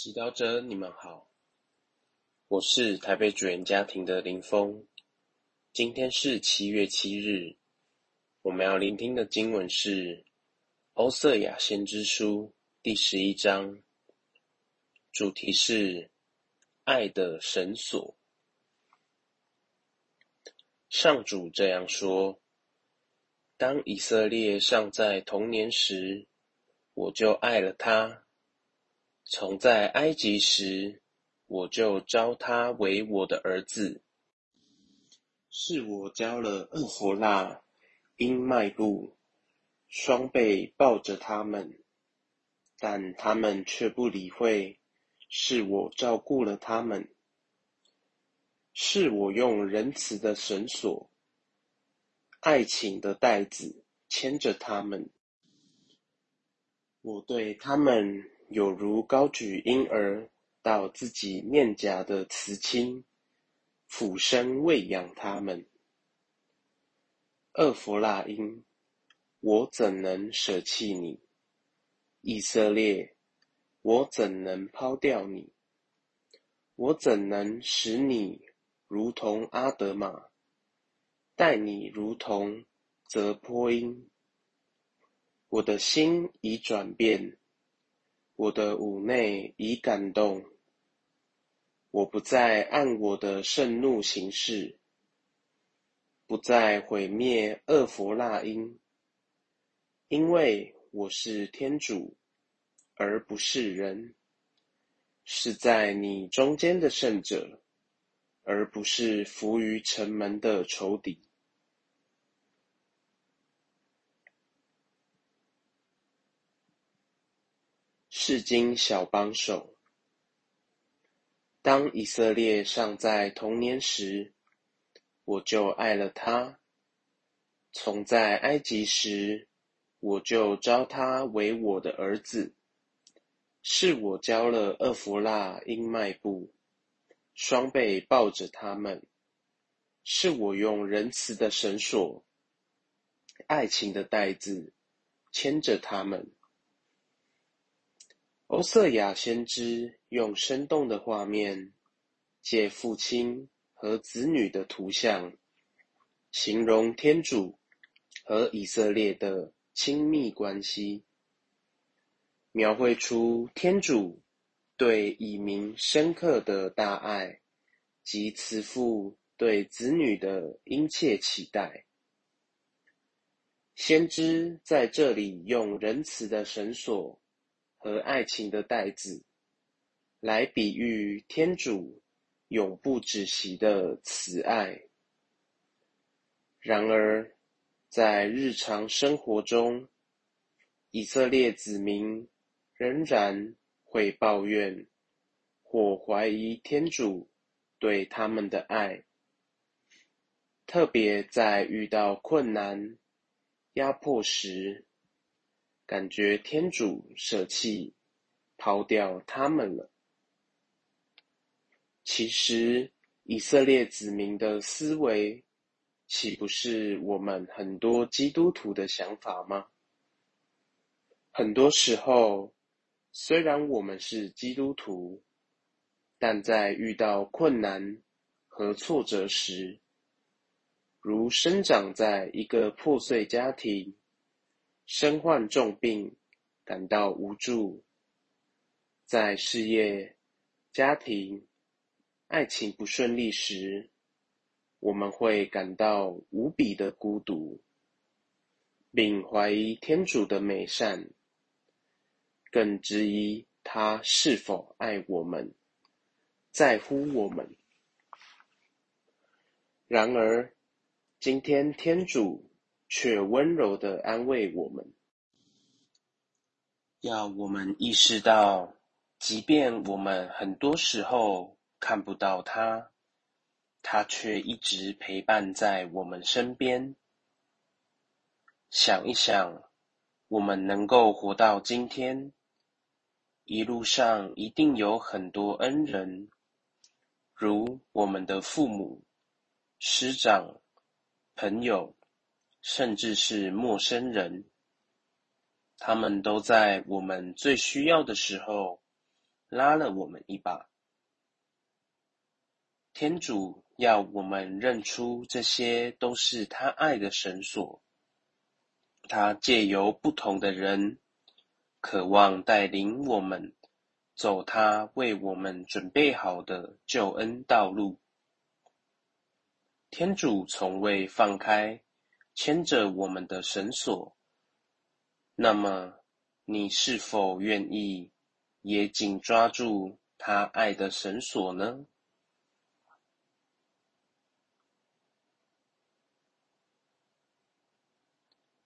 祈祷者，你们好，我是台北主人家庭的林峰。今天是七月七日，我们要聆听的经文是《欧瑟雅先知书》第十一章，主题是爱的绳索。上主这样说：当以色列尚在童年时，我就爱了他。从在埃及时，我就招他为我的儿子。是我教了厄弗拉、因迈布，双臂抱着他们，但他们却不理会。是我照顾了他们，是我用仁慈的绳索、爱情的带子牵着他们。我对他们。有如高举婴儿到自己面颊的慈亲，俯身喂养他们。厄弗拉因，我怎能舍弃你？以色列，我怎能抛掉你？我怎能使你如同阿德玛，待你如同泽坡因？我的心已转变。我的五内已感动，我不再按我的盛怒行事，不再毁灭恶佛那因，因为我是天主，而不是人，是在你中间的圣者，而不是伏于城门的仇敌。是经小帮手。当以色列尚在童年时，我就爱了他；从在埃及时，我就招他为我的儿子。是我教了厄弗拉因迈布，双倍抱着他们；是我用仁慈的绳索、爱情的带子牵着他们。欧瑟雅先知用生动的画面，借父亲和子女的图像，形容天主和以色列的亲密关系，描绘出天主对以民深刻的大爱及慈父对子女的殷切期待。先知在这里用仁慈的绳索。和爱情的袋子，来比喻天主永不止息的慈爱。然而，在日常生活中，以色列子民仍然会抱怨或怀疑天主对他们的爱，特别在遇到困难、压迫时。感觉天主舍弃、抛掉他们了。其实，以色列子民的思维，岂不是我们很多基督徒的想法吗？很多时候，虽然我们是基督徒，但在遇到困难和挫折时，如生长在一个破碎家庭。身患重病，感到无助；在事业、家庭、爱情不顺利时，我们会感到无比的孤独，并怀疑天主的美善，更质疑他是否爱我们、在乎我们。然而，今天天主。却温柔的安慰我们，要我们意识到，即便我们很多时候看不到他，他却一直陪伴在我们身边。想一想，我们能够活到今天，一路上一定有很多恩人，如我们的父母、师长、朋友。甚至是陌生人，他们都在我们最需要的时候拉了我们一把。天主要我们认出这些都是他爱的绳索。他借由不同的人，渴望带领我们走他为我们准备好的救恩道路。天主从未放开牵着我们的绳索，那么你是否愿意也紧抓住他爱的绳索呢？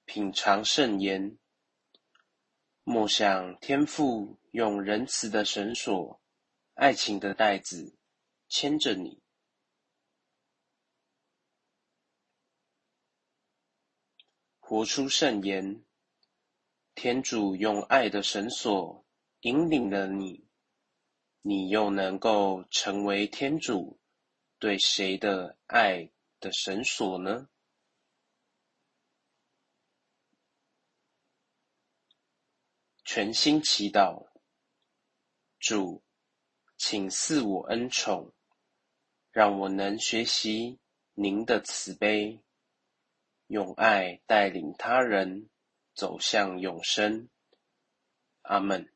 品尝圣言，默想天父用仁慈的绳索、爱情的带子牵着你。活出圣言，天主用爱的绳索引领了你，你又能够成为天主对谁的爱的绳索呢？全心祈祷，主，请赐我恩宠，让我能学习您的慈悲，用爱带领他人走向永生。阿门。